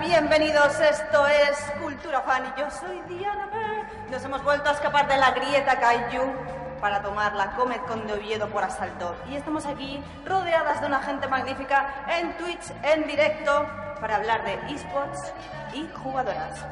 Bienvenidos, esto es Cultura Fan y yo soy Diana. Nos hemos vuelto a escapar de la grieta Kaiju para tomar la Comet con de Oviedo por asalto. Y estamos aquí rodeadas de una gente magnífica en Twitch, en directo, para hablar de esports y jugadoras.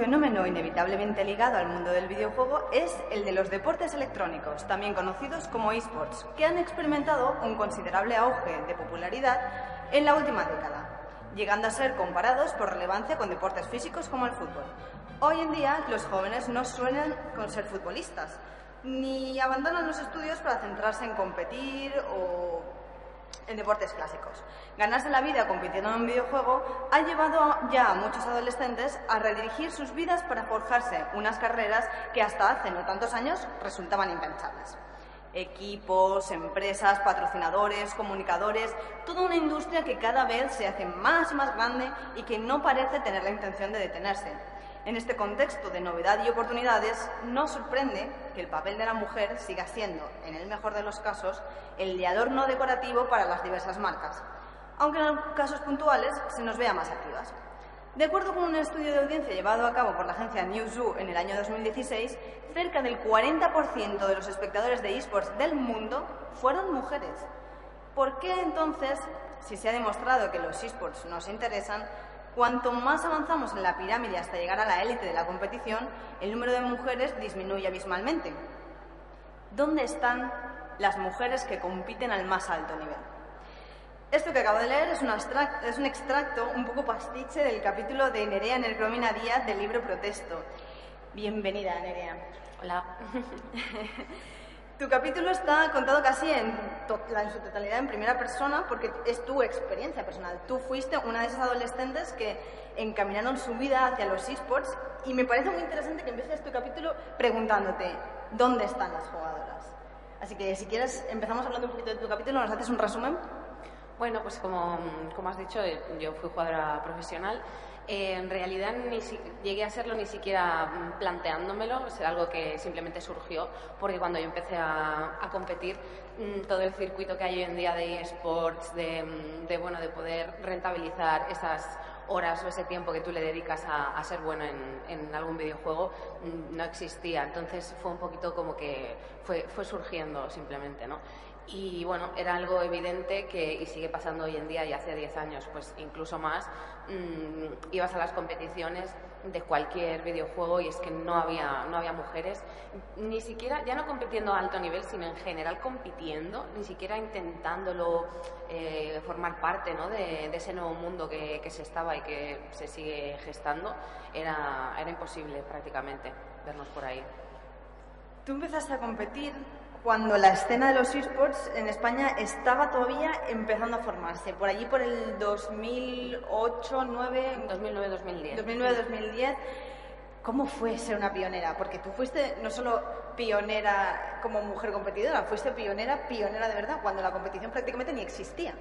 Fenómeno inevitablemente ligado al mundo del videojuego es el de los deportes electrónicos, también conocidos como esports, que han experimentado un considerable auge de popularidad en la última década, llegando a ser comparados por relevancia con deportes físicos como el fútbol. Hoy en día los jóvenes no suenan con ser futbolistas, ni abandonan los estudios para centrarse en competir o en deportes clásicos. Ganarse la vida compitiendo en un videojuego ha llevado ya a muchos adolescentes a redirigir sus vidas para forjarse unas carreras que hasta hace no tantos años resultaban impensables. Equipos, empresas, patrocinadores, comunicadores, toda una industria que cada vez se hace más y más grande y que no parece tener la intención de detenerse. En este contexto de novedad y oportunidades, no sorprende que el papel de la mujer siga siendo, en el mejor de los casos, el de adorno decorativo para las diversas marcas, aunque en casos puntuales se nos vea más activas. De acuerdo con un estudio de audiencia llevado a cabo por la agencia Newzoo en el año 2016, cerca del 40% de los espectadores de esports del mundo fueron mujeres. ¿Por qué entonces, si se ha demostrado que los esports nos interesan, Cuanto más avanzamos en la pirámide hasta llegar a la élite de la competición, el número de mujeres disminuye abismalmente. ¿Dónde están las mujeres que compiten al más alto nivel? Esto que acabo de leer es un, extracto un poco pastiche del capítulo de Nerea Nercromina Díaz del libro Protesto. Bienvenida, Nerea. Hola. Tu capítulo está contado casi en, su totalidad en primera persona porque es tu experiencia personal. Tú fuiste una de esas adolescentes que encaminaron su vida hacia los esports y me parece muy interesante que empieces tu capítulo preguntándote ¿dónde están las jugadoras? Así que si quieres empezamos hablando un poquito de tu capítulo, ¿nos haces un resumen? Bueno, pues como, como has dicho, yo fui jugadora profesional en realidad ni llegué a serlo ni siquiera mm, planteándomelo, es algo que simplemente surgió porque cuando yo empecé a, competir, mm, todo el circuito que hay hoy en día de esports, de, mm, de, bueno, de poder rentabilizar esas horas o ese tiempo que tú le dedicas a, ser bueno en, en, algún videojuego no existía. Entonces fue un poquito como que fue, fue surgiendo simplemente, ¿no? Y bueno, era algo evidente que, y sigue pasando hoy en día y hace 10 años, pues incluso más, mmm, ibas a las competiciones de cualquier videojuego y es que no había, no había mujeres, ni siquiera, ya no compitiendo a alto nivel, sino en general compitiendo, ni siquiera intentándolo eh, formar parte ¿no? de, de, ese nuevo mundo que, que, se estaba y que se sigue gestando, era, era imposible prácticamente vernos por ahí. Tú empezaste a competir cuando la escena de los esports en España estaba todavía empezando a formarse. Por allí, por el 2008, 2009... 2009-2010. 2009-2010. ¿Cómo fue ser una pionera? Porque tú fuiste no solo pionera como mujer competidora, fuiste pionera, pionera de verdad, cuando la competición prácticamente ni existía.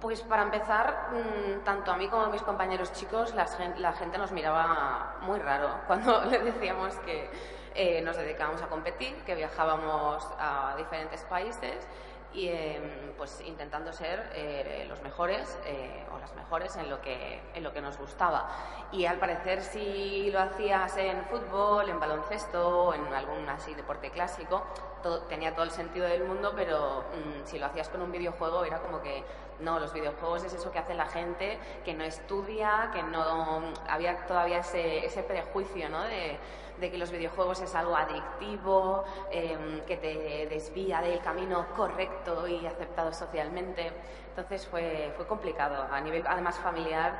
Pues para empezar, mm, tanto a mí como a mis compañeros chicos, la gente nos miraba muy raro cuando le decíamos que eh, nos dedicábamos a competir, que viajábamos a diferentes países y em, pues intentando ser eh, los mejores eh, o las mejores en lo que en lo que nos gustaba y al parecer si lo hacías en fútbol en baloncesto en algún así deporte clásico todo, tenía todo el sentido del mundo pero mm, si lo hacías con un videojuego era como que no los videojuegos es eso que hace la gente que no estudia que no había todavía ese, ese prejuicio ¿no? de de que los videojuegos es algo adictivo, em, que te desvía del camino correcto y aceptado socialmente. Entonces fue, fue complicado. A nivel, además, familiar,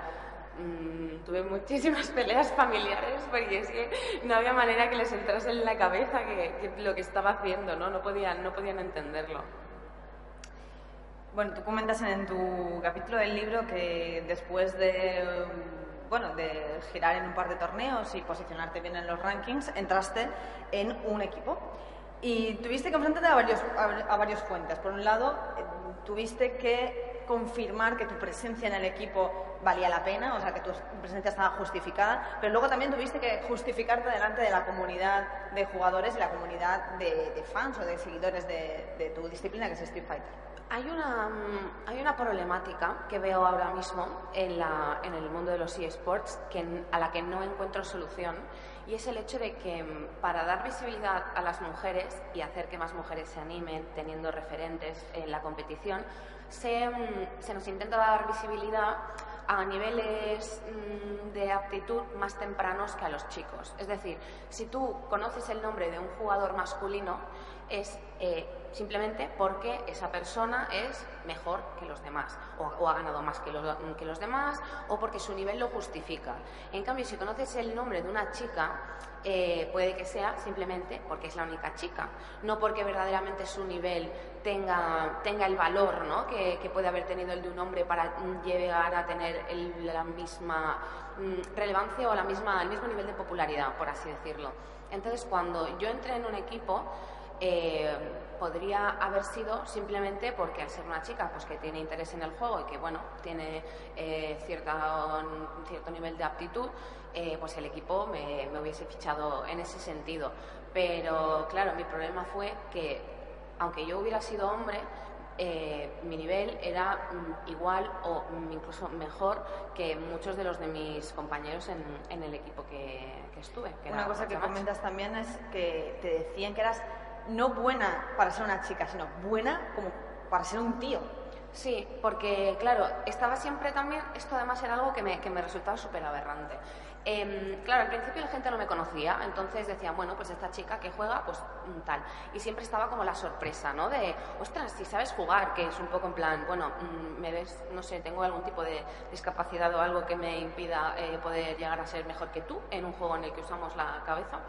mm, tuve muchísimas peleas familiares porque es que no había manera que les entrase en la cabeza que, lo que estaba haciendo, ¿no? No podían, no podían entenderlo. Bueno, tú comentas en tu capítulo del libro que después de bueno, de girar en un par de torneos y posicionarte bien en los rankings, entraste en un equipo. Y tuviste que enfrentarte a varios, a, varios fuentes. Por un lado, eh, tuviste que confirmar que tu presencia en el equipo valía la pena, o sea, que tu presencia estaba justificada, pero luego también tuviste que justificarte delante de la comunidad de jugadores y la comunidad de, fans o de seguidores de, de tu disciplina, que es Street Fighter. Hay una, mm, hay una problemática que veo ahora mismo en, la, en el mundo de los eSports que, a la que no encuentro solución y es el hecho de que mm, para dar visibilidad a las mujeres y hacer que más mujeres se animen teniendo referentes en la competición, se, mm, se nos intenta dar visibilidad a niveles de aptitud más tempranos que a los chicos. Es decir, si tú conoces el nombre de un jugador masculino, es eh, simplemente porque esa persona es mejor que los demás, o, ha ganado más que los, que los, demás, o porque su nivel lo justifica. En cambio, si conoces el nombre de una chica, eh, puede que sea simplemente porque es la única chica, no porque verdaderamente su nivel tenga, el valor ¿no? que, puede haber tenido el de un hombre para llegar a tener la misma mm, relevancia o la misma, el mismo nivel de popularidad, por así decirlo. Entonces, cuando yo entré en un equipo, eh, podría haber sido simplemente porque al ser una chica pues que tiene interés en el juego y que bueno tiene eh, cierta, cierto nivel de aptitud eh, pues el equipo me, hubiese fichado en ese sentido pero claro mi problema fue que aunque yo hubiera sido hombre mi nivel era mm, igual o incluso mejor que muchos de los de mis compañeros en, el equipo que, estuve. Una cosa que comentas también es que te decían que eras no buena para ser una chica, sino buena como para ser un tío. Sí, porque claro, estaba siempre también, esto además era algo que me, que me resultaba súper aberrante. Em, claro, al principio la gente no me conocía, entonces decían, bueno, pues esta chica que juega, pues mm, tal. Y siempre estaba como la sorpresa, ¿no? De, ostras, si sabes jugar, que es un poco en plan, bueno, mm, me ves, no sé, tengo algún tipo de discapacidad o algo que me impida eh, poder llegar a ser mejor que tú en un juego en el que usamos la cabeza.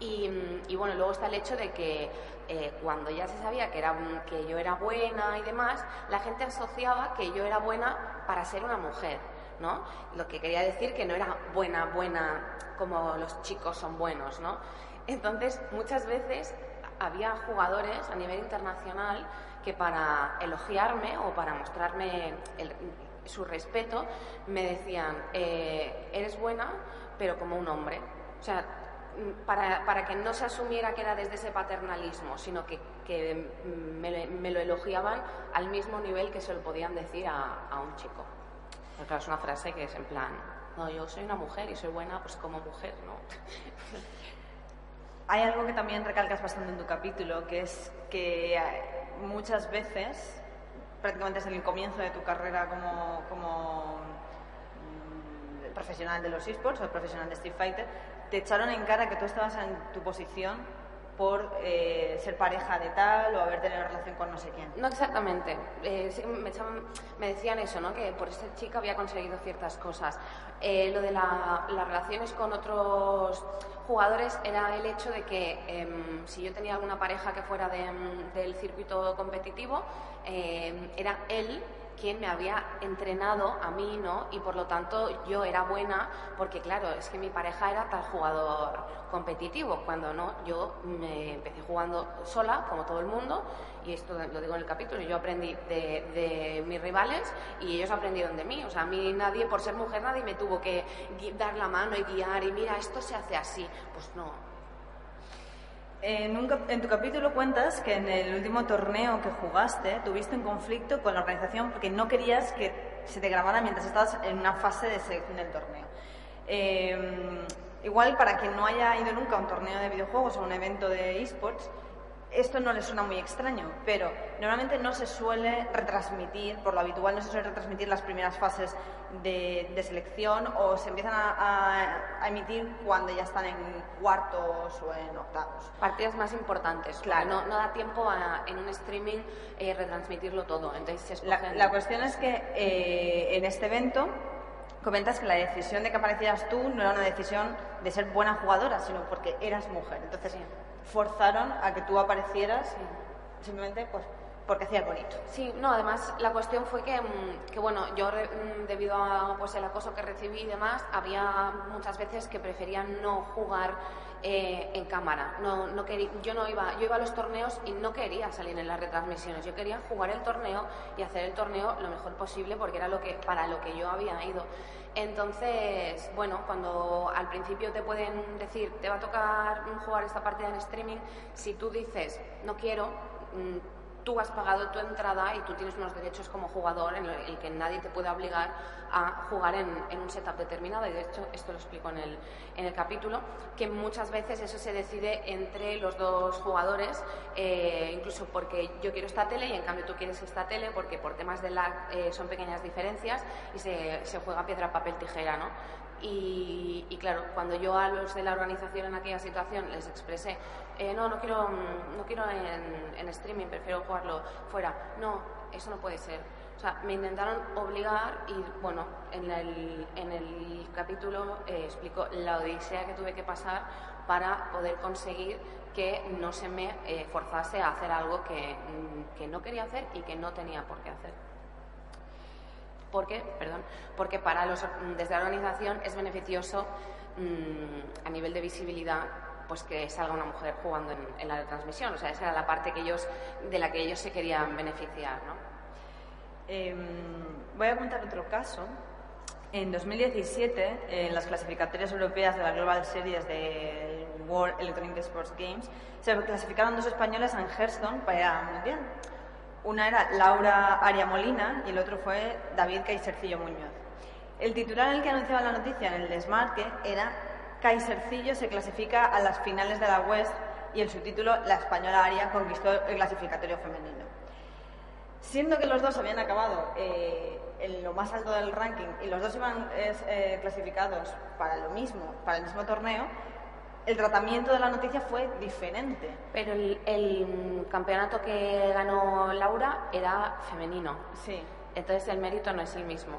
Y, bueno, luego está el hecho de que eh, cuando ya se sabía que, era, que yo era buena y demás, la gente asociaba que yo era buena para ser una mujer, ¿no? Lo que quería decir que no era buena, buena como los chicos son buenos, ¿no? Entonces, muchas veces había jugadores a nivel internacional que para elogiarme o para mostrarme su respeto me decían, eh, eres buena, pero como un hombre. O sea, para, para, que no se asumiera que era desde ese paternalismo, sino que, me, lo elogiaban al mismo nivel que se lo podían decir a un chico. Porque es una frase que es en plan, no, yo soy una mujer y soy buena pues como mujer, ¿no? Hay algo que también recalcas bastante en tu capítulo, que es que muchas veces, prácticamente desde el comienzo de tu carrera como, como mm, profesional de los esports o profesional de Street Fighter, te echaron en cara que tú estabas en tu posición por eh, ser pareja de tal o haber tenido relación con no sé quién. No exactamente. Eh, me, decían eso, ¿no? que por ser chica había conseguido ciertas cosas. Eh, lo de las relaciones con otros jugadores era el hecho de que em, si yo tenía alguna pareja que fuera del circuito competitivo, em, era él quien me había entrenado a mí, ¿no? Y por lo tanto yo era buena porque, claro, es que mi pareja era tal jugador competitivo, cuando no, yo me empecé jugando sola, como todo el mundo, y esto lo digo en el capítulo, yo aprendí de, de mis rivales y ellos aprendieron de mí. O sea, a mí nadie, por ser mujer, nadie me tuvo que dar la mano y guiar y mira, esto se hace así. Pues no, en, tu capítulo cuentas que en el último torneo que jugaste tuviste un conflicto con la organización porque no querías que se te grabara mientras estabas en una fase de selección del torneo. Em, igual para quien no haya ido nunca a un torneo de videojuegos o un evento de esports, esto no le suena muy extraño, pero normalmente no se suele retransmitir, por lo habitual no se suele retransmitir las primeras fases de, selección o se empiezan a, emitir cuando ya están en cuartos o en octavos. Partidas más importantes, claro. No, da tiempo en un streaming eh, retransmitirlo todo. Entonces la, cuestión es que eh, en este evento comentas que la decisión de que aparecieras tú no era una decisión de ser buena jugadora, sino porque eras mujer. Entonces, forzaron a que tú aparecieras simplemente pues porque hacía bonito. Sí, no, además la cuestión fue que, mm, que bueno, yo mm, debido a pues el acoso que recibí y demás, había muchas veces que preferían no jugar eh, en cámara. No, no quería, yo no iba, yo iba a los torneos y no quería salir en las retransmisiones. Yo quería jugar el torneo y hacer el torneo lo mejor posible porque era lo que, para lo que yo había ido. Entonces, bueno, cuando al principio te pueden decir, te va a tocar jugar esta partida en streaming, si tú dices, no quiero, mm, tú has pagado tu entrada y tú tienes unos derechos como jugador en el que nadie te puede obligar a jugar en, un setup determinado. Y de hecho, esto lo explico en el, en el capítulo, que muchas veces eso se decide entre los dos jugadores, eh, incluso porque yo quiero esta tele y en cambio tú quieres esta tele, porque por temas de lag eh, son pequeñas diferencias y se, se juega piedra, papel, tijera, ¿no? Y, claro, cuando yo a los de la organización en aquella situación les expresé, eh, no, no quiero, no quiero en, streaming, prefiero jugarlo fuera. No, eso no puede ser. O sea, me intentaron obligar y, bueno, en el, en el capítulo eh, explico la odisea que tuve que pasar para poder conseguir que no se me eh, forzase a hacer algo que, que no quería hacer y que no tenía por qué hacer porque, perdón, porque para los, desde la organización es beneficioso mm, a nivel de visibilidad pues que salga una mujer jugando en, la transmisión. O sea, esa era la parte que ellos, de la que ellos se querían beneficiar. ¿no? Em, voy a contar otro caso. En 2017, en las clasificatorias europeas de la Global Series de World Electronic Sports Games, se clasificaron dos españoles en Hearthstone para el Mundial. Una era Laura Aria Molina y el otro fue David Kaisercillo Muñoz. El titular en el que anunciaba la noticia en el desmarque era Kaisercillo se clasifica a las finales de la West y el subtítulo La española Aria conquistó el clasificatorio femenino. Siendo que los dos habían acabado eh, en lo más alto del ranking y los dos iban eh, clasificados para lo mismo, para el mismo torneo, el tratamiento de la noticia fue diferente. Pero el, campeonato que ganó Laura era femenino. Sí. Entonces el mérito no es el mismo.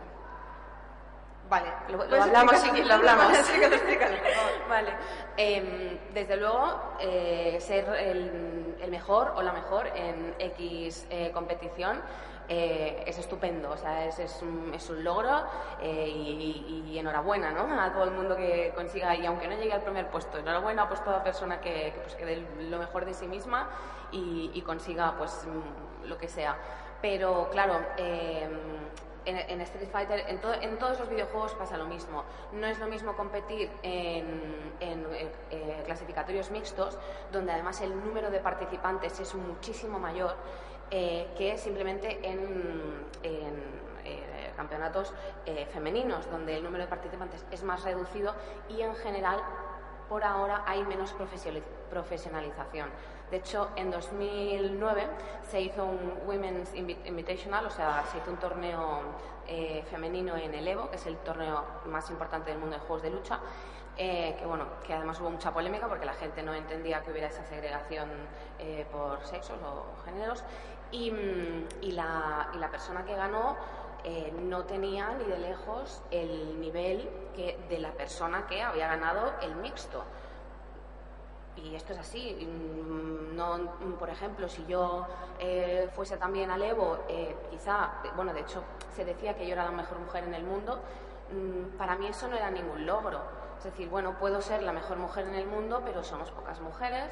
Vale, lo, hablamos, sí, lo hablamos. vale. Em, desde luego, eh, ser el, el, mejor o la mejor en X eh, competición eh, es estupendo, o sea, es, es, un, es un, logro eh, y, enhorabuena ¿no? a todo el mundo que consiga, y aunque no llegue al primer puesto, enhorabuena pues toda persona que, que, pues, que dé lo mejor de sí misma y, consiga pues lo que sea. Pero claro, eh, en, Street Fighter, en, en, todos los videojuegos pasa lo mismo. No es lo mismo competir en, en clasificatorios mixtos, donde además el número de participantes es muchísimo mayor eh, que simplemente en, eh, campeonatos eh, femeninos, donde el número de participantes es más reducido y en general por ahora hay menos profesionalización. De hecho, en 2009 se hizo un Women's Invitational, o sea, se hizo un torneo femenino en el Evo, que es el torneo más importante del mundo de juegos de lucha, que bueno, que además hubo mucha polémica porque la gente no entendía que hubiera esa segregación por sexos o géneros Mm, y, la, y la persona que ganó eh, no tenía ni de lejos el nivel que, de la persona que había ganado el mixto. Y esto es así. Mm, no, por ejemplo, si yo eh, fuese también al Evo, eh, quizá, bueno, de hecho se decía que yo era la mejor mujer en el mundo, mm, para mí eso no era ningún logro. Es decir, bueno, puedo ser la mejor mujer en el mundo, pero somos pocas mujeres.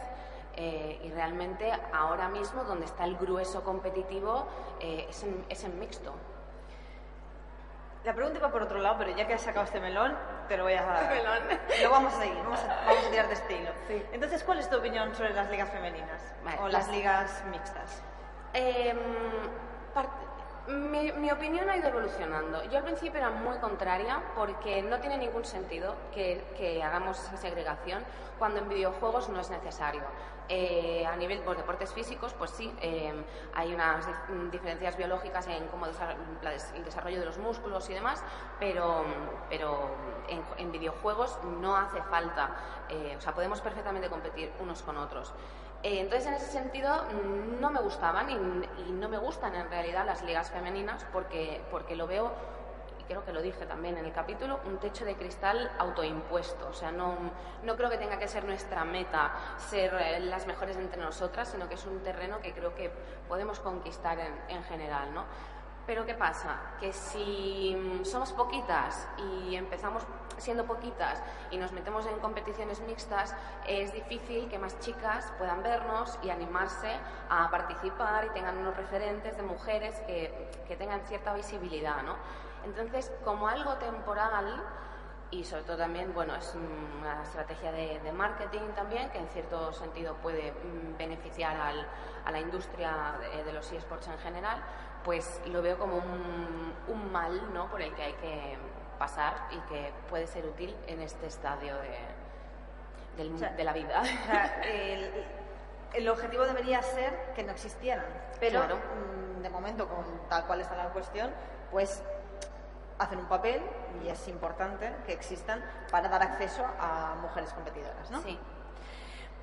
Eh, y realmente ahora mismo donde está el grueso competitivo eh, es, en, es, en, mixto. La pregunta va por otro lado, pero ya que has sacado este melón, te lo voy a... melón. Lo vamos a seguir, vamos a, vamos a tirar de estilo. Entonces, ¿cuál es tu opinión sobre las ligas femeninas o las, ligas mixtas? Em, mi, mi, opinión ha ido evolucionando. Yo al principio era muy contraria porque no tiene ningún sentido que, hagamos esa segregación cuando en videojuegos no es necesario. Eh, a nivel de deportes físicos, pues sí, eh, hay unas diferencias biológicas en cómo el desarrollo de los músculos y demás, pero, pero en, videojuegos no hace falta, eh, o sea, podemos perfectamente competir unos con otros. Entonces, en ese sentido, no me gustaban y, y, no me gustan en realidad las ligas femeninas porque, porque lo veo creo que lo dije también en el capítulo, un techo de cristal autoimpuesto. O sea, no, no creo que tenga que ser nuestra meta ser eh, las mejores entre nosotras, sino que es un terreno que creo que podemos conquistar en, en general, ¿no? Pero ¿qué pasa? Que si mm, somos poquitas y empezamos siendo poquitas y nos metemos en competiciones mixtas, es difícil que más chicas puedan vernos y animarse a participar y tengan unos referentes de mujeres que, que tengan cierta visibilidad. ¿no? Entonces, como algo temporal, y sobre todo también, bueno, es una estrategia de, marketing también que en cierto sentido puede mm, beneficiar al, a la industria de, los eSports en general, pues lo veo como un, un, mal ¿no? por el que hay que pasar y que puede ser útil en este estadio de, de la vida. el, el, objetivo debería ser que no existieran, pero mm, de momento, con tal cual está la cuestión, pues hacen un papel y es importante que existan para dar acceso a mujeres competidoras, ¿no? Sí.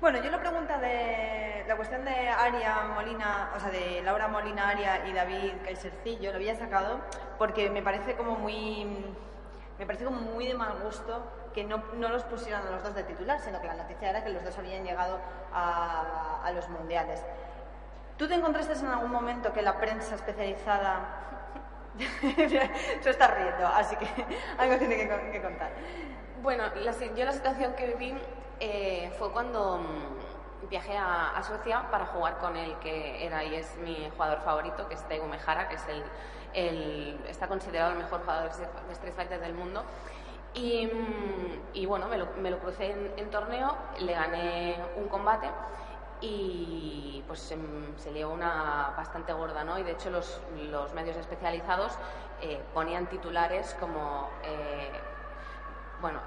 Bueno, yo la pregunta de la cuestión de Aria Molina, o sea, de Laura Molina Aria y David Kaisercillo, lo había sacado porque me parece como muy me parece como muy de mal gusto que no, no los pusieran a los dos de titular, sino que la noticia era que los dos habían llegado a, a los mundiales. ¿Tú te encontraste en algún momento que la prensa especializada Se está riendo, así que algo tiene que, contar. Bueno, yo la situación que viví eh, fue cuando mm, viajé a, Suecia para jugar con el que era y es mi jugador favorito, que es Taigo Mejara, que es el, está considerado el mejor jugador de Street Fighter del mundo. Y, mm, bueno, me lo, crucé en, torneo, le gané un combate y pues se, se lió una bastante gorda, ¿no? Y de hecho los, los medios especializados eh, ponían titulares como, eh, bueno,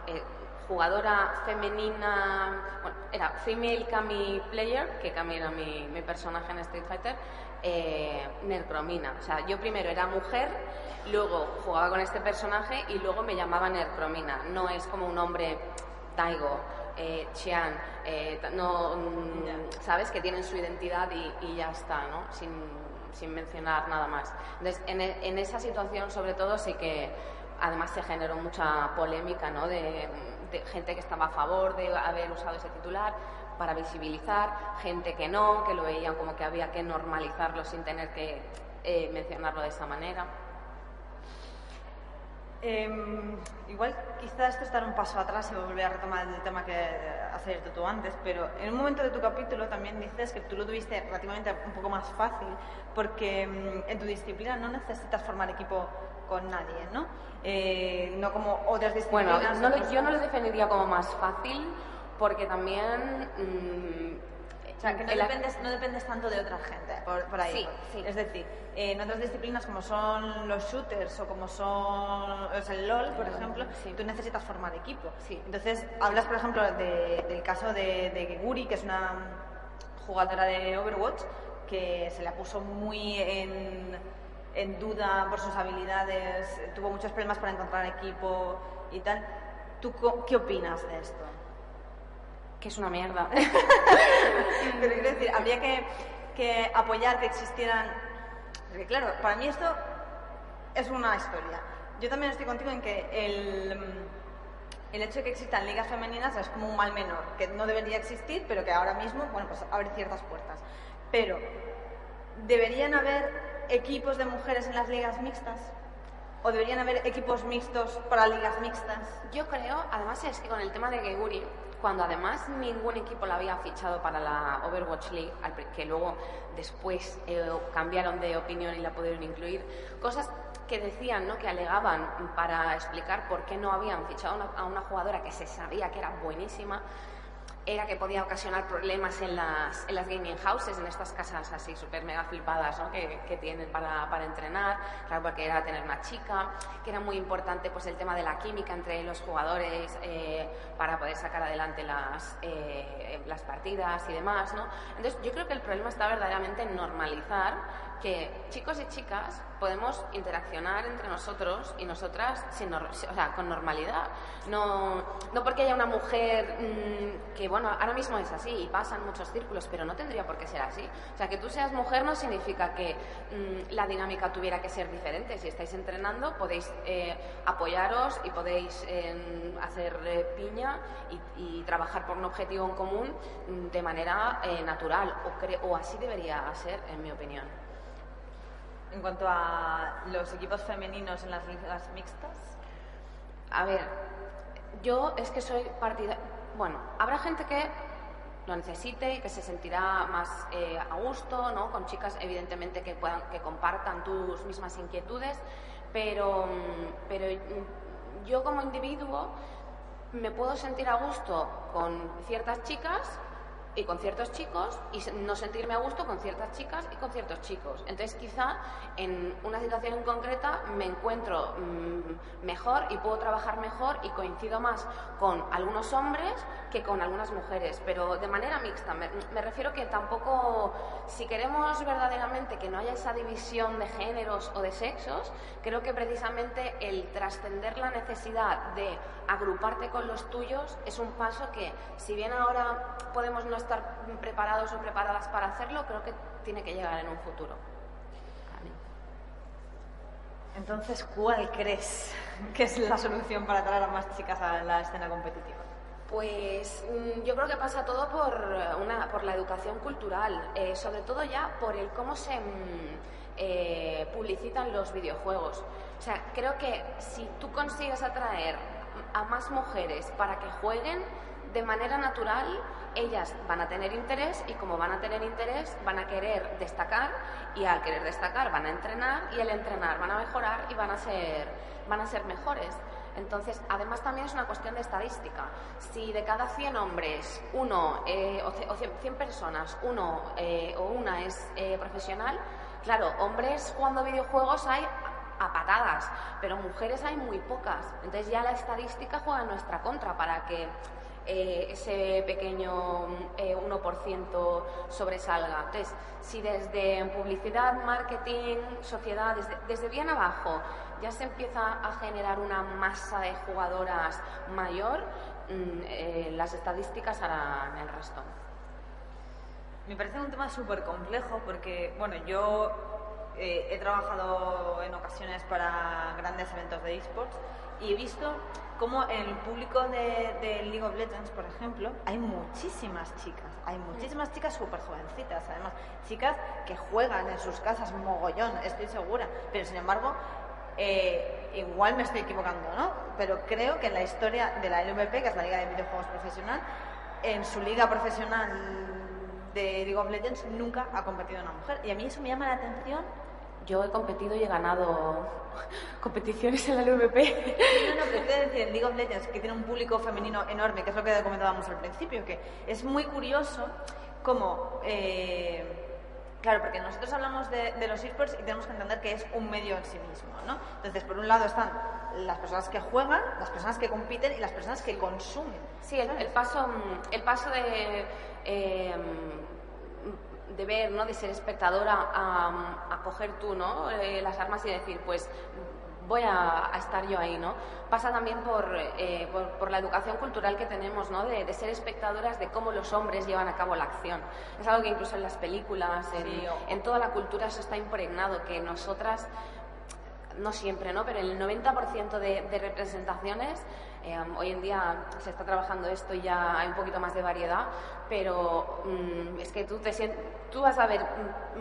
jugadora femenina, bueno, era Female Kami Player, que Kami era mi, mi personaje en Street Fighter, Nercromina. O sea, yo primero era mujer, luego jugaba con este personaje y luego me llamaba Nercromina. No es como un hombre Taigo eh, Chian, eh, no, mm, sabes que tienen su identidad y, ya está, ¿no? Sin, sin, mencionar nada más. Entonces, en, en, esa situación, sobre todo, sí que además se generó mucha polémica, ¿no? De, gente que estaba a favor de haber usado ese titular para visibilizar, gente que no, que lo veían como que había que normalizarlo sin tener que eh, mencionarlo de esa manera. Em, igual quizás esto estar un paso atrás y volver a retomar el tema que has abierto tú antes, pero en un momento de tu capítulo también dices que tú lo tuviste relativamente un poco más fácil porque em, en tu disciplina no necesitas formar equipo con nadie, ¿no? Eh, no como otras disciplinas. Bueno, yo no lo definiría como más fácil porque también... Mm, o sea, que no, dependes, no dependes tanto de otra gente por, ahí. Sí, sí. Es decir, en otras disciplinas como son los shooters o como son o sea, el LOL, por ejemplo, tú necesitas formar equipo. Sí. Entonces, hablas, por ejemplo, del caso de, de Guri, que es una jugadora de Overwatch, que se la puso muy en, en duda por sus habilidades, tuvo muchos problemas para encontrar equipo y tal. ¿Tú qué opinas de esto? que es una mierda. Pero quiero decir, habría que, que apoyar que existieran. Porque claro, para mí esto es una historia. Yo también estoy contigo en que el, el hecho de que existan ligas femeninas es como un mal menor, que no debería existir, pero que ahora mismo, bueno, pues abre ciertas puertas. Pero, ¿deberían haber equipos de mujeres en las ligas mixtas? ¿O deberían haber equipos mixtos para ligas mixtas? Yo creo, además es que con el tema de Geguri, cuando además ningún equipo la había fichado para la Overwatch League, que luego después eh, cambiaron de opinión y la pudieron incluir, cosas que decían, ¿no? que alegaban para explicar por qué no habían fichado a una jugadora que se sabía que era buenísima, era que podía ocasionar problemas en las, en las gaming houses, en estas casas así súper mega flipadas ¿no? que, que, tienen para, para, entrenar, claro, porque era tener una chica, que era muy importante pues el tema de la química entre los jugadores eh, para poder sacar adelante las, eh, las partidas y demás, ¿no? Entonces yo creo que el problema está verdaderamente en normalizar que chicos y chicas podemos interaccionar entre nosotros y nosotras sin, o sea, con normalidad. No, no porque haya una mujer mm, que, bueno, ahora mismo es así y pasan muchos círculos, pero no tendría por qué ser así. O sea, que tú seas mujer no significa que mm, la dinámica tuviera que ser diferente. Si estáis entrenando, podéis eh, apoyaros y podéis eh, hacer eh, piña y, trabajar por un objetivo en común mm, de manera natural, o, o así debería ser, en mi opinión. En cuanto a los equipos femeninos en las ligas mixtas? A ver, yo es que soy partida. Bueno, habrá gente que lo necesite y que se sentirá más eh, a gusto, ¿no? Con chicas, evidentemente, que, puedan, que compartan tus mismas inquietudes, pero, pero yo como individuo me puedo sentir a gusto con ciertas chicas y con ciertos chicos y no sentirme a gusto con ciertas chicas y con ciertos chicos. Entonces quizá en una situación en concreta me encuentro mm, mejor y puedo trabajar mejor y coincido más con algunos hombres que con algunas mujeres, pero de manera mixta. Me, me refiero que tampoco, si queremos verdaderamente que no haya esa división de géneros o de sexos, creo que precisamente el trascender la necesidad de agruparte con los tuyos es un paso que, si bien ahora podemos no estar preparados o preparadas para hacerlo, creo que tiene que llegar en un futuro. Entonces, ¿cuál crees que es la solución para traer a más chicas a la escena competitiva? Pues mm, yo creo que pasa todo por, una, por la educación cultural, eh, sobre todo ya por el cómo se mm, eh, publicitan los videojuegos. O sea, creo que si tú consigues atraer a más mujeres para que jueguen de manera natural, ellas van a tener interés y como van a tener interés van a querer destacar y al querer destacar van a entrenar y al entrenar van a mejorar y van a ser, van a ser mejores. Entonces, además también es una cuestión de estadística. Si de cada 100 hombres, uno eh, o 100 personas, uno eh, o una es eh, profesional, claro, hombres jugando videojuegos hay a patadas, pero mujeres hay muy pocas. Entonces ya la estadística juega en nuestra contra para que eh, ese pequeño 1% eh, sobresalga. Entonces, si desde publicidad, marketing, sociedad, desde, bien abajo ya se empieza a generar una masa de jugadoras mayor, mm, eh, las estadísticas harán el resto. Me parece un tema súper complejo porque, bueno, yo he trabajado en ocasiones para grandes eventos de esports y he visto como en el público de, League of Legends, por ejemplo, hay muchísimas chicas, hay muchísimas chicas súper jovencitas, además, chicas que juegan en sus casas mogollón, estoy segura, pero sin embargo, eh, igual me estoy equivocando, ¿no? Pero creo que en la historia de la LVP, que es la Liga de Videojuegos Profesional, en su liga profesional de League of Legends nunca ha competido una mujer. Y a mí eso me llama la atención yo he competido y he ganado competiciones en la LVP. No, no, quiero decir, en League of Legends, que tiene un público femenino enorme, que es lo que comentábamos al principio, que es muy curioso cómo... Eh, claro, porque nosotros hablamos de, los esports y tenemos que entender que es un medio en sí mismo, ¿no? Entonces, por un lado están las personas que juegan, las personas que compiten y las personas que consumen. Sí, el, paso, el paso de... Eh, de ver, ¿no? de ser espectadora a, coger tú ¿no? Eh, las armas y decir, pues voy a, estar yo ahí, ¿no? Pasa también eh, por, por, la educación cultural que tenemos, ¿no? De, ser espectadoras de cómo los hombres llevan a cabo la acción. Es algo que incluso en las películas, en, toda la cultura eso está impregnado, que nosotras, no siempre, ¿no? Pero el 90% de, de representaciones Em, hoy en día se está trabajando esto y ya hay un poquito más de variedad, pero mm, es que tú, te tú vas a ver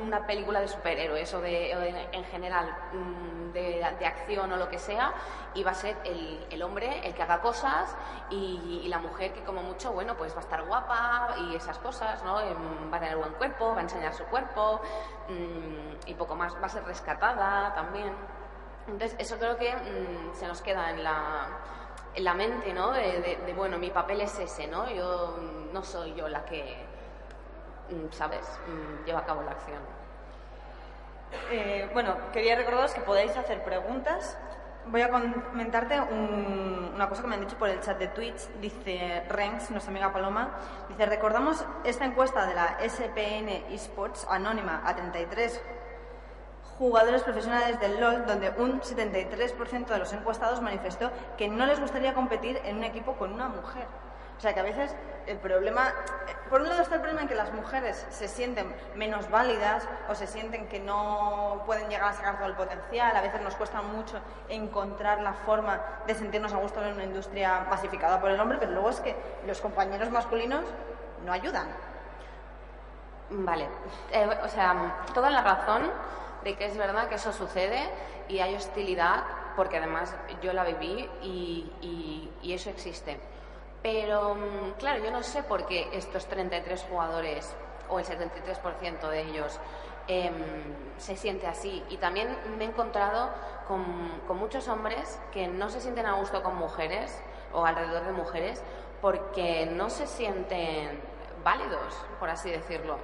una película de superhéroes o, de, en general mm, de, acción o lo que sea y va a ser el, hombre el que haga cosas y, la mujer que como mucho, bueno, pues va a estar guapa y esas cosas, ¿no? Em, va a tener buen cuerpo, va a enseñar su cuerpo mm, y poco más, va a ser rescatada también. Entonces, eso creo que se nos queda en la, la mente, ¿no? De, bueno, mi papel es ese, ¿no? Yo no soy yo la que, mm, ¿sabes?, mm, lleva a cabo la acción. Eh, bueno, quería recordaros que podéis hacer preguntas. Voy a comentarte una cosa que me han dicho por el chat de Twitch. Dice Renks, nuestra amiga Paloma, dice, recordamos esta encuesta de la SPN Esports anónima a 33 jugadores profesionales del LOL, donde un 73% de los encuestados manifestó que no les gustaría competir en un equipo con una mujer. O sea que a veces el problema, por un lado está el problema en que las mujeres se sienten menos válidas o se sienten que no pueden llegar a sacar todo el potencial, a veces nos cuesta mucho encontrar la forma de sentirnos a gusto en una industria masificada por el hombre, pero luego es que los compañeros masculinos no ayudan. Vale, eh, o sea, toda la razón que es verdad que eso sucede y hay hostilidad, porque además yo la viví y, eso existe. Pero, mm, claro, yo no sé por qué estos 33 jugadores, o el 73% de ellos, em, se siente así. Y también me he encontrado con, con, muchos hombres que no se sienten a gusto con mujeres o alrededor de mujeres porque no se sienten válidos, por así decirlo.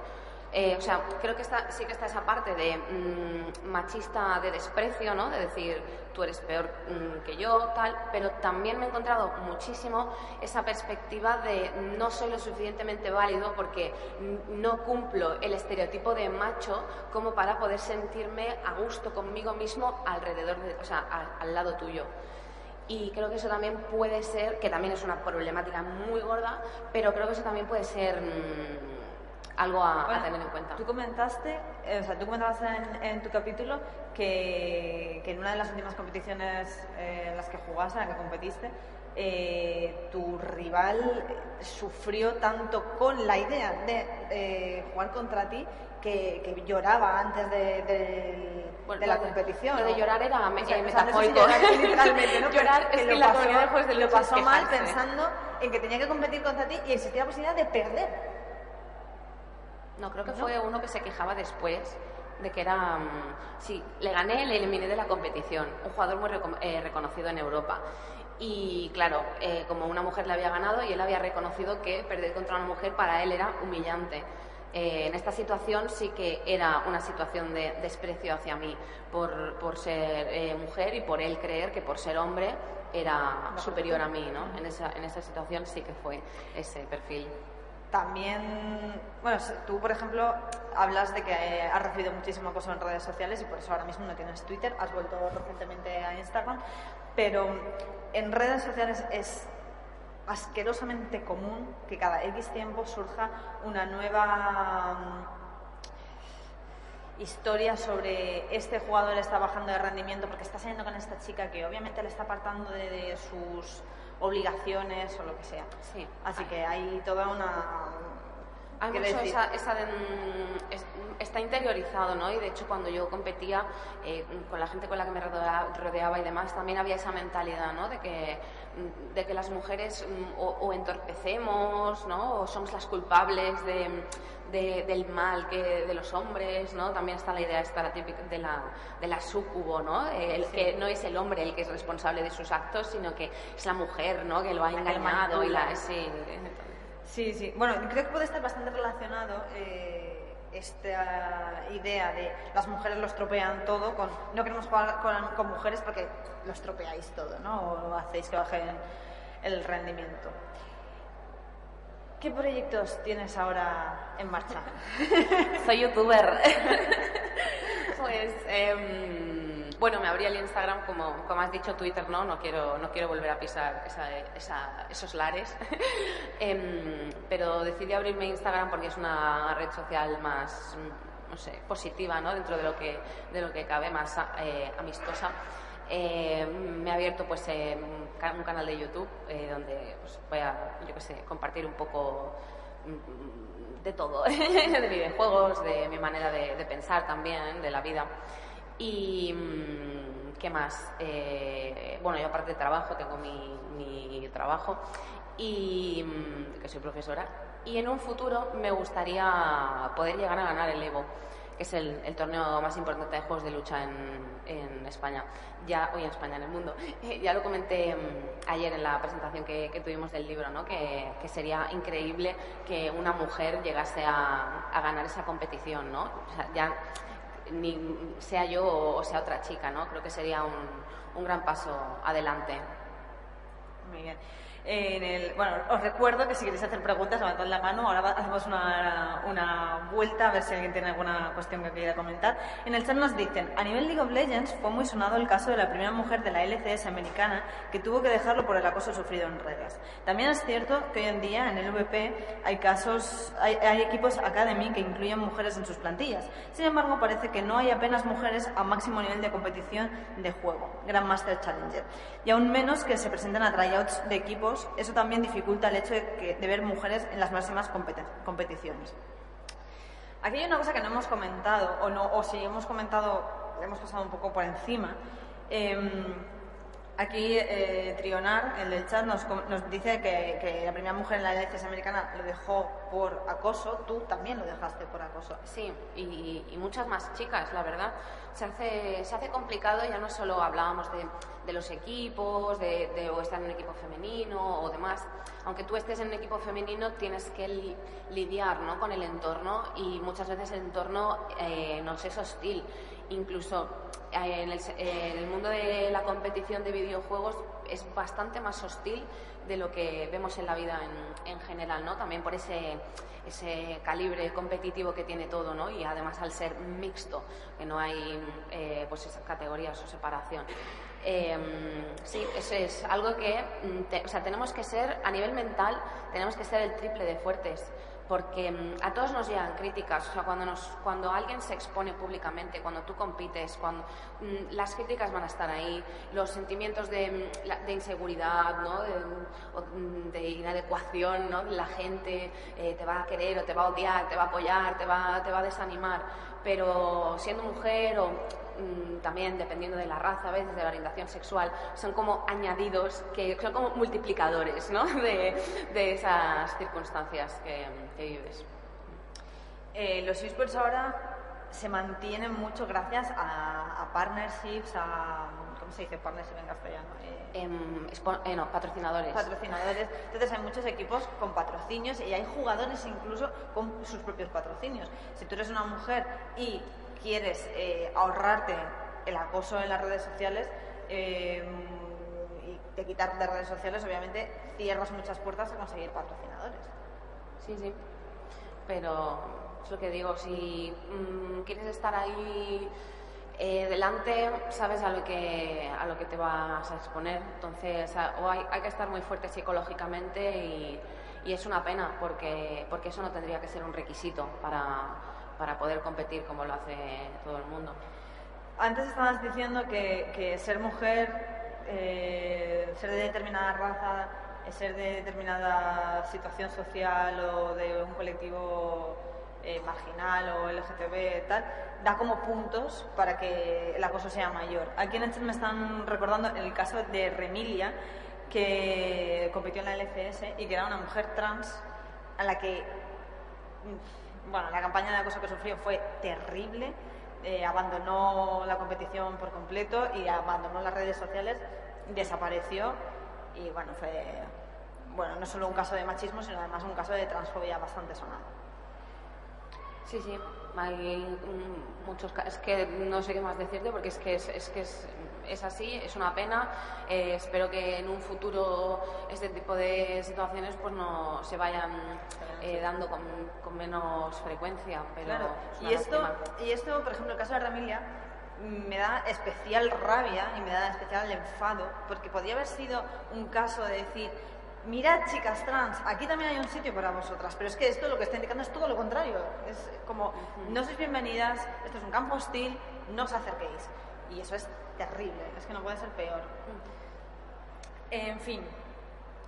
Eh, o sea, creo que sí que está esa parte de mm, machista de desprecio, ¿no? De decir, tú eres peor mm, que yo, tal, pero también me he encontrado muchísimo esa perspectiva de no soy lo suficientemente válido porque no cumplo el estereotipo de macho como para poder sentirme a gusto conmigo mismo alrededor, de, o sea, al lado tuyo. Y creo que eso también puede ser, que también es una problemática muy gorda, pero creo que eso también puede ser... Mm, algo a, tener en cuenta. Tú comentaste, eh, o sea, tú comentabas en, tu capítulo que, que, en una de las últimas competiciones eh, en las que jugaste, en la que competiste, eh, tu rival sufrió tanto con la idea de jugar contra ti que, lloraba antes de, de, la competición. Lo de llorar era o sea, metafórico. No literalmente, ¿no? llorar es que, la pasó, de lo pasó mal pensando en que tenía que competir contra ti y existía la posibilidad de perder. No, creo que fue uno que se quejaba después de que era. Mm, sí, le gané, le eliminé de la competición. Un jugador muy eh, reconocido en Europa. Y claro, eh, como una mujer le había ganado y él había reconocido que perder contra una mujer para él era humillante. Eh, en esta situación sí que era una situación de desprecio hacia mí por, por ser mujer y por él creer que por ser hombre era superior a mí, ¿no? En esa, en esa situación sí que fue ese perfil. También, bueno, tú, por ejemplo, hablas de que eh, has recibido muchísimo acoso en redes sociales y por eso ahora mismo no tienes Twitter, has vuelto recientemente a Instagram, pero en redes sociales es asquerosamente común que cada X tiempo surja una nueva mm, historia sobre este jugador está bajando de rendimiento porque está saliendo con esta chica que obviamente le está apartando de sus obligaciones o lo que sea. Sí. Así que hay toda una... Hay mucho esa, está interiorizado, ¿no? Y de hecho cuando yo competía eh, con la gente con la que me rodeaba, y demás, también había esa mentalidad, ¿no? De que, de que las mujeres mm, o, entorpecemos, ¿no? O somos las culpables de, del mal que de los hombres, ¿no? También está la idea esta típica de la, de la sucubo, ¿no? El, Que no es el hombre el que es responsable de sus actos, sino que es la mujer, ¿no? Que lo ha engañado y la... Sí, sí, sí. Bueno, creo que puede estar bastante relacionado... Eh, esta idea de las mujeres los tropean todo con no queremos jugar con, con mujeres porque los tropeáis todo, ¿no? O hacéis que bajen el rendimiento. ¿Qué proyectos tienes ahora en marcha? Soy youtuber. pues, em, bueno, me abrí el Instagram, como, como has dicho, Twitter, ¿no? No quiero, no quiero volver a pisar esos lares. Em, pero decidí abrirme Instagram porque es una red social más, no sé, positiva, ¿no? Dentro de lo que, de lo que cabe, más eh, amistosa. Eh, me he abierto pues eh, un canal de YouTube eh, donde pues, voy a, yo qué sé, compartir un poco mm, de todo, de videojuegos, de mi manera de, pensar también, de la vida. Y mm, qué más, bueno, yo aparte de trabajo, tengo mi, mi trabajo y mm, que soy profesora. Y en un futuro me gustaría poder llegar a ganar el Evo que es el, torneo más importante de juegos de lucha en, España, ya hoy en España, en el mundo. ya lo comenté mm, ayer en la presentación que, tuvimos del libro, ¿no? que, sería increíble que una mujer llegase a, ganar esa competición, ¿no? ya ni sea yo o sea otra chica, ¿no? Creo que sería un, un gran paso adelante. Muy bien. En el, bueno, os recuerdo que si queréis hacer preguntas, levantad la mano. Ahora hacemos una, una, vuelta a ver si alguien tiene alguna cuestión que quiera comentar. En el chat nos dicen, a nivel League of Legends fue muy sonado el caso de la primera mujer de la LCS americana que tuvo que dejarlo por el acoso sufrido en redes. También es cierto que hoy en día en el VP hay casos, hay, hay equipos Academy que incluyen mujeres en sus plantillas. Sin embargo, parece que no hay apenas mujeres a máximo nivel de competición de juego, Grandmaster Challenger, y aún menos que se presenten a tryouts de equipos eso también dificulta el hecho de, ver mujeres en las máximas competiciones. Aquí hay una cosa que no hemos comentado, o, no, o si hemos comentado, hemos pasado un poco por encima. Em, aquí eh, Trionar, el del chat, nos, nos dice que, que la primera mujer en la LCS americana lo dejó por acoso. Tú también lo dejaste por acoso. Sí, y muchas más chicas, la verdad. Se hace, se hace complicado, ya no solo hablábamos de, de los equipos, de, o estar en un equipo femenino o demás. Aunque tú estés en un equipo femenino, tienes que li- lidiar ¿no? con el entorno y muchas veces el entorno eh, nos es hostil. Incluso eh, en el, eh, en el mundo de la competición de videojuegos es bastante más hostil de lo que vemos en la vida en, en general, ¿no? También por ese, ese calibre competitivo que tiene todo, ¿no? Y además al ser mixto, que no hay eh, pues esas categorías o separación. Eh, sí, eso es algo que, mm, te- o sea, tenemos que ser, a nivel mental, tenemos que ser el triple de fuertes porque mm, a todos nos llegan críticas, o sea, cuando, nos, cuando alguien se expone públicamente, cuando tú compites, cuando mm, las críticas van a estar ahí, los sentimientos de, mm, de inseguridad, ¿no? de, de inadecuación, ¿no? la gente eh, te va a querer o te va a odiar, te va a apoyar, te va, te va a desanimar, pero siendo mujer o mm, también dependiendo de la raza, a veces de la orientación sexual, son como añadidos que son como multiplicadores ¿no? de, de esas circunstancias que, que vives. Eh, los esports ahora se mantienen mucho gracias a, a partnerships, a. ¿Cómo se dice partnership en castellano? Eh, Em, eh, no, patrocinadores. patrocinadores. Entonces hay muchos equipos con patrocinios y hay jugadores incluso con sus propios patrocinios. Si tú eres una mujer y quieres eh, ahorrarte el acoso en las redes sociales eh, y de quitar de redes sociales, obviamente cierras muchas puertas a conseguir patrocinadores. Sí, sí. Pero es lo que digo, si mm, quieres estar ahí eh, delante, sabes a lo, que, a lo que te vas a exponer. Entonces, a- o hay, hay que estar muy fuerte psicológicamente y, y es una pena porque, porque eso no tendría que ser un requisito para, para poder competir como lo hace todo el mundo. Antes estabas diciendo que, ser mujer, eh, ser de determinada raza, ser de determinada situación social o de un colectivo eh, marginal o LGTB tal, da como puntos para que el acoso sea mayor. Aquí en me están recordando el caso de Remilia, que compitió en la LCS y que era una mujer trans a la que mm, bueno, la campaña de acoso que sufrió fue terrible. eh, abandonó la competición por completo y abandonó las redes sociales, desapareció y bueno, fue bueno, no solo un caso de machismo, sino además un caso de transfobia bastante sonado. Sí, sí, hay muchos ca- Es que no sé qué más decirte porque es que es, es que es, es así, es una pena. Eh, espero que en un futuro este tipo de situaciones pues no se vayan eh, dando con, con menos frecuencia. Pero Claro, es y esto, lástima. y esto, por ejemplo, el caso de Ramilia, mm, me da especial rabia y me da especial enfado, porque podría haber sido un caso de decir, mirad chicas trans, aquí también hay un sitio para vosotras, pero es que esto lo que está indicando es todo lo contrario, es como, no sois bienvenidas, esto es un campo hostil, no os acerquéis. Y eso es terrible, es que no puede ser peor. En fin,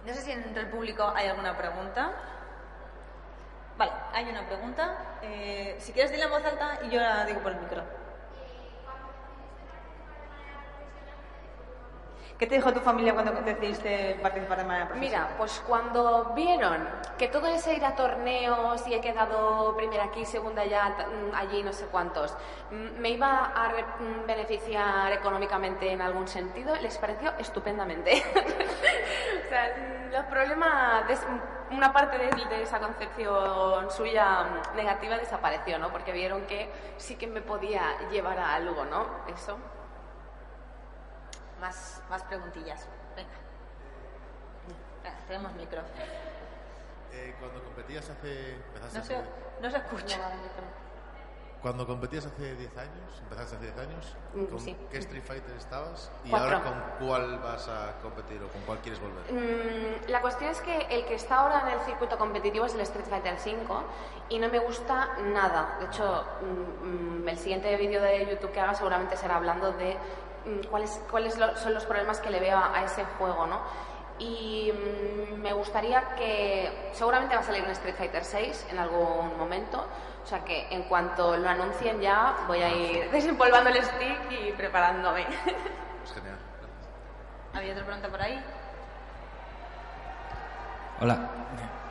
no sé si entre el público hay alguna pregunta. Vale, hay una pregunta. Eh, si quieres, dile en voz alta y yo la digo por el micro. ¿Qué te dijo tu familia cuando decidiste participar de manera profesional? Mira, pues cuando vieron que todo ese ir a torneos y he quedado primera aquí, segunda allá, mm, allí, no sé cuántos, mm, me iba a mm, beneficiar económicamente en algún sentido, les pareció estupendamente. o sea, los problemas, des- una parte de, de esa concepción suya negativa desapareció, ¿no? Porque vieron que sí que me podía llevar a algo, ¿no? Eso. Más, más preguntillas. Venga. Venga, tenemos micro. Eh, cuando competías hace... empezaste No se, hace- no se escucha. Cuando competías hace 10 años, empezaste hace 10 años, Mm, ¿con sí. qué Street Fighter estabas? ¿Y Cuatro. ahora con cuál vas a competir o con cuál quieres volver? Mm, La cuestión es que el que está ahora en el circuito competitivo es el Street Fighter V y no me gusta nada. De hecho, mm, el siguiente vídeo de YouTube que haga seguramente será hablando de cuáles, cuáles lo- son los problemas que le veo a, a ese juego, ¿no? Y mm, me gustaría que seguramente va a salir un Street Fighter VI en algún momento. O sea que en cuanto lo anuncien ya voy a ir desempolvando el stick y preparándome. Pues genial. ¿Había otra pregunta por ahí? Hola.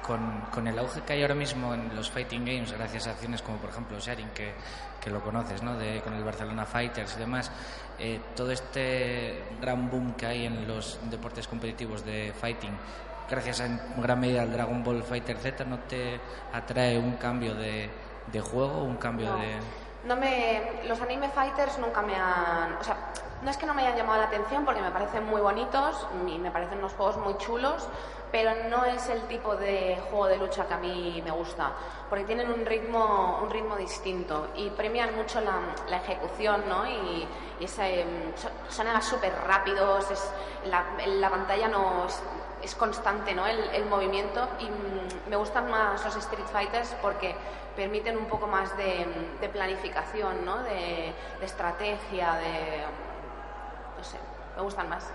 Con, con el auge que hay ahora mismo en los fighting games, gracias a acciones como por ejemplo Sharing, que, que lo conoces, ¿no? De, con el Barcelona Fighters y demás, eh, todo este gran boom que hay en los deportes competitivos de fighting, gracias en gran medida al Dragon Ball Fighter Z, ¿no te atrae un cambio de, de juego, un cambio No. de...? No me, los anime fighters nunca me han, o sea, no es que no me hayan llamado la atención porque me parecen muy bonitos y me parecen unos juegos muy chulos, pero no es el tipo de juego de lucha que a mí me gusta, porque tienen un ritmo, un ritmo distinto y premian mucho la, ejecución, ¿no? Y, y mm, son, súper rápidos, es, la, la pantalla no es, constante ¿no? el, movimiento y mm, me gustan más los Street Fighters porque permiten un poco más de, de planificación, ¿no? de estrategia, de... no sé, me gustan más.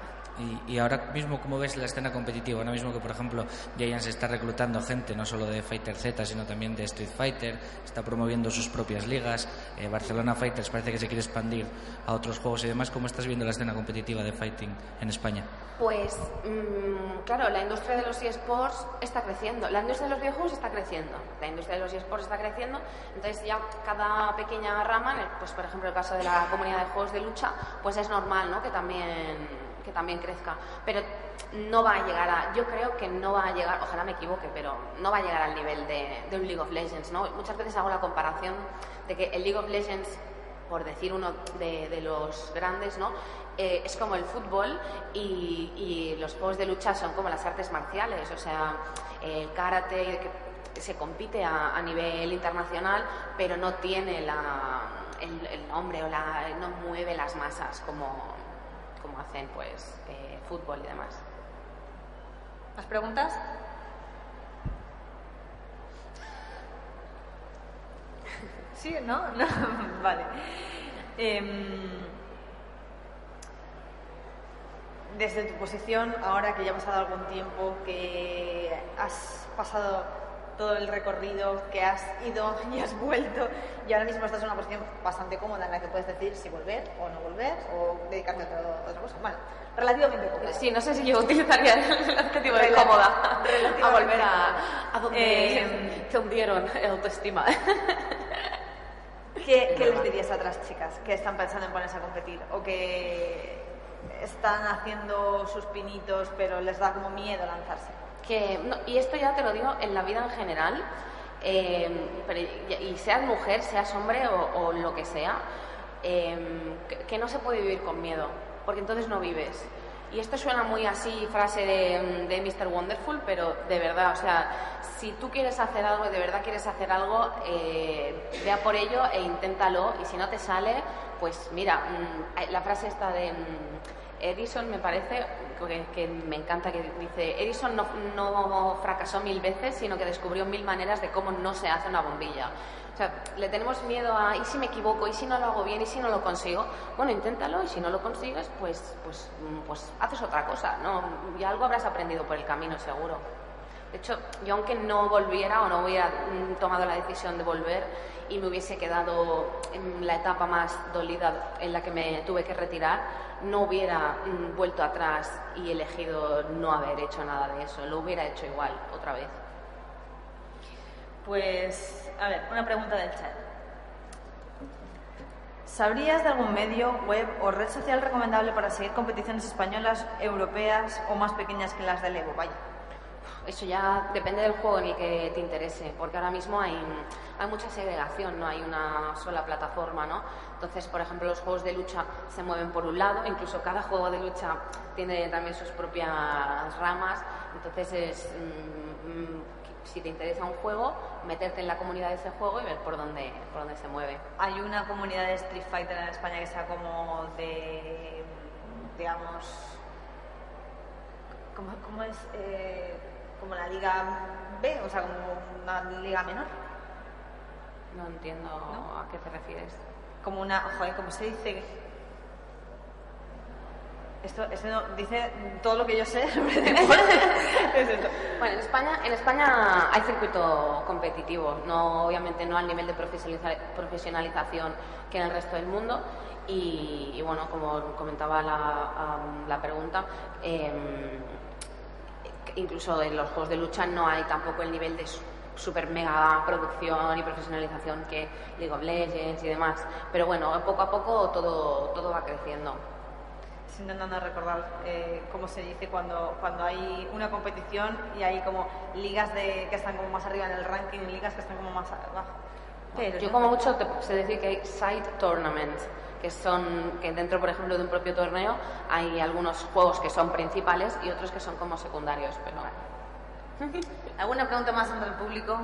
Y, ahora mismo, ¿cómo ves la escena competitiva? Ahora mismo que, por ejemplo, Giant se está reclutando gente no solo de Fighter Z, sino también de Street Fighter, está promoviendo sus propias ligas, eh, Barcelona Fighters parece que se quiere expandir a otros juegos y demás. ¿Cómo estás viendo la escena competitiva de fighting en España? Pues, mm, claro, la industria de los eSports está creciendo, la industria de los videojuegos está creciendo, la industria de los eSports está creciendo, entonces ya cada pequeña rama, pues por ejemplo el caso de la comunidad de juegos de lucha, pues es normal, ¿no? Que también que también crezca, pero no va a llegar a, yo creo que no va a llegar, ojalá me equivoque, pero no va a llegar al nivel de, de un League of Legends, ¿no? Muchas veces hago la comparación de que el League of Legends por decir uno de, de los grandes, ¿no? Eh, es como el fútbol y, los juegos de lucha son como las artes marciales, o sea, el karate que se compite a, a nivel internacional, pero no tiene el, el nombre o la, no mueve las masas como, como hacen pues eh, fútbol y demás. ¿Más preguntas? Sí, ¿no? No, vale. Em, desde tu posición, ahora que ya ha pasado algún tiempo, que has pasado todo el recorrido, que has ido y has vuelto, y ahora mismo estás en una posición bastante cómoda en la que puedes decir si volver o no volver, o dedicarte a otra, cosa. Bueno, relativamente cómoda. Sí, no sé si yo utilizaría el adjetivo de cómoda a volver a, a donde Eh, te hundieron el autoestima. ¿Qué, qué les dirías a otras chicas que están pensando en ponerse a competir o que están haciendo sus pinitos pero les da como miedo lanzarse? Que, no, y esto ya te lo digo en la vida en general, eh, pero- y, seas mujer, seas hombre o, lo que sea, eh, que, que no se puede vivir con miedo, porque entonces no vives. Y esto suena muy así, frase de, de Mr. Wonderful, pero de verdad, o sea, si tú quieres hacer algo y de verdad quieres hacer algo, eh, vea por ello e inténtalo. Y si no te sale, pues mira, mm, la frase esta de... mm, Edison me parece que, que me encanta que dice Edison no, no fracasó mil veces sino que descubrió mil maneras de cómo no se hace una bombilla o sea le tenemos miedo a y si me equivoco y si no lo hago bien y si no lo consigo bueno inténtalo y si no lo consigues pues pues pues haces otra cosa no y algo habrás aprendido por el camino seguro. De hecho, yo aunque no volviera o no hubiera mm, tomado la decisión de volver y me hubiese quedado en la etapa más dolida en la que me tuve que retirar, no hubiera mm, vuelto atrás y elegido no haber hecho nada de eso. Lo hubiera hecho igual, otra vez. Pues, a ver, una pregunta del chat. ¿Sabrías de algún medio, web o red social recomendable para seguir competiciones españolas, europeas o más pequeñas que las del Evo? Vaya. Eso ya depende del juego en el que te interese, porque ahora mismo hay, hay mucha segregación, no hay una sola plataforma, ¿no? Entonces, por ejemplo, los juegos de lucha se mueven por un lado, incluso cada juego de lucha tiene también sus propias ramas, entonces es, mm, mm, si te interesa un juego, meterte en la comunidad de ese juego y ver por dónde, por dónde se mueve. Hay una comunidad de Street Fighter en España que sea como de, digamos, ¿cómo, cómo es? Eh, como la Liga B, o sea, como una liga menor. No entiendo a qué te refieres. Como una, joder, ¿cómo se dice? Esto, esto no- dice todo lo que yo sé. Es esto. Bueno, en España, en España hay circuito competitivo, no, obviamente no al nivel de profesionaliza- profesionalización que en el resto del mundo. Y, y bueno, como comentaba la, la pregunta, em, incluso en los juegos de lucha no hay tampoco el nivel de su- super mega producción y profesionalización que League of Legends y demás. Pero bueno, poco a poco todo, todo va creciendo. Estoy intentando recordar eh, cómo se dice cuando, cuando hay una competición y hay como ligas de, que están como más arriba en el ranking y ligas que están como más abajo. Pero Yo como mucho te sé decir que hay side tournaments, que son que dentro, por ejemplo, de un propio torneo hay algunos juegos que son principales y otros que son como secundarios, pero ¿Alguna pregunta más entre el público?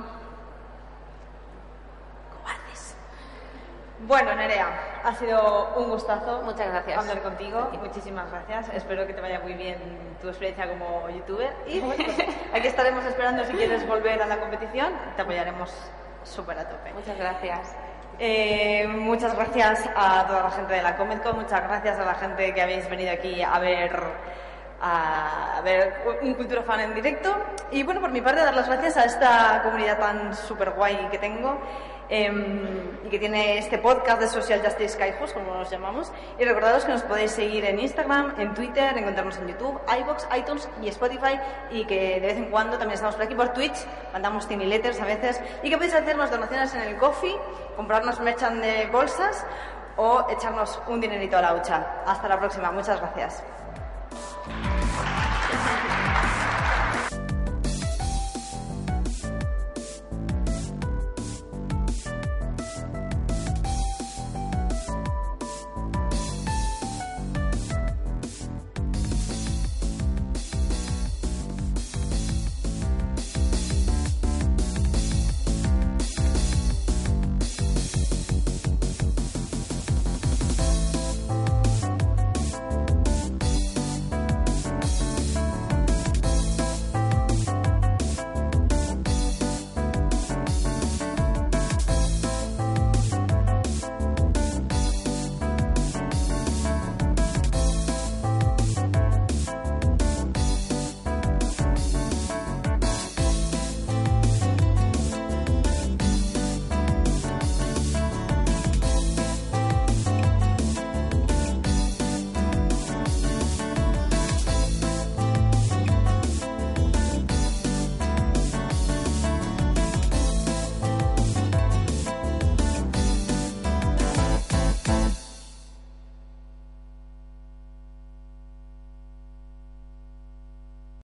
Cobardes. Bueno, Nerea, ha sido un gustazo. Muchas gracias. Hablar contigo. Muchísimas gracias. Espero que te vaya muy bien tu experiencia como youtuber. Y pues, aquí estaremos esperando si quieres volver a la competición. Te apoyaremos súper a tope. muchas gracias. Eh, muchas gracias a toda la gente de la Cometco, muchas gracias a la gente que habéis venido aquí a ver a ver un Cultura Fan en directo. Y bueno, por mi parte, dar las gracias a esta comunidad tan súper guay que tengo em, y que tiene este podcast de Social Justice Kaijus, como nos llamamos. Y recordaros que nos podéis seguir en Instagram, en Twitter, encontrarnos en YouTube, iBox, iTunes y Spotify. Y que de vez en cuando también estamos por aquí por Twitch, mandamos tiny letters a veces. Y que podéis hacernos donaciones en el Coffee, comprarnos merchan de bolsas o echarnos un dinerito a la hucha. Hasta la próxima, muchas gracias.